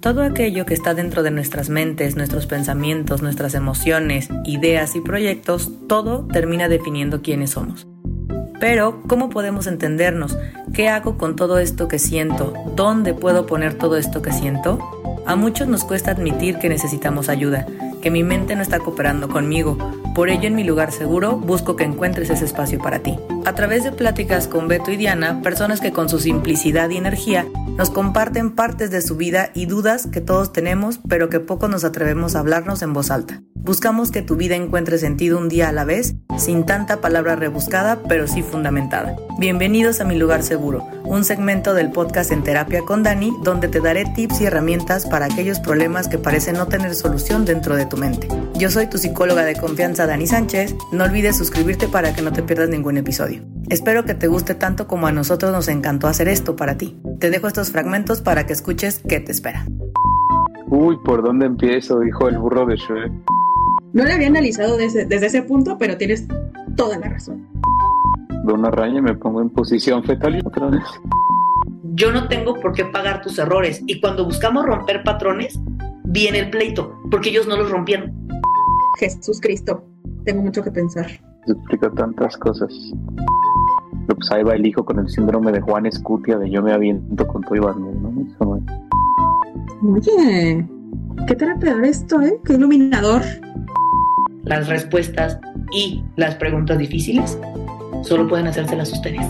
Todo aquello que está dentro de nuestras mentes, nuestros pensamientos, nuestras emociones, ideas y proyectos, todo termina definiendo quiénes somos. Pero, ¿cómo podemos entendernos? ¿Qué hago con todo esto que siento? ¿Dónde puedo poner todo esto que siento? A muchos nos cuesta admitir que necesitamos ayuda, que mi mente no está cooperando conmigo. Por ello, en mi lugar seguro, busco que encuentres ese espacio para ti. A través de pláticas con Beto y Diana, personas que con su simplicidad y energía nos comparten partes de su vida y dudas que todos tenemos, pero que poco nos atrevemos a hablarnos en voz alta. Buscamos que tu vida encuentre sentido un día a la vez, sin tanta palabra rebuscada, pero sí fundamentada. Bienvenidos a Mi Lugar Seguro, un segmento del podcast En Terapia con Dani, donde te daré tips y herramientas para aquellos problemas que parecen no tener solución dentro de tu mente. Yo soy tu psicóloga de confianza, Dani Sánchez. No olvides suscribirte para que no te pierdas ningún episodio. Espero que te guste tanto como a nosotros nos encantó hacer esto para ti. Te dejo estos fragmentos para que escuches qué te espera. Uy, ¿por dónde empiezo? Dijo el burro de Shrek. No lo había analizado desde, ese punto, pero tienes toda la razón. De una raya me pongo en posición fetal y otra vez. Yo no tengo por qué pagar tus errores. Y cuando buscamos romper patrones, viene el pleito, porque ellos no los rompieron. Jesús Cristo, tengo mucho que pensar. explica tantas cosas. Pero pues ahí va el hijo con el síndrome de Juan Escutia de yo me aviento con todo Iván, ¿no? Oye, qué terapeuta esto, ¿eh? Qué iluminador las respuestas y las preguntas difíciles solo pueden hacérselas ustedes.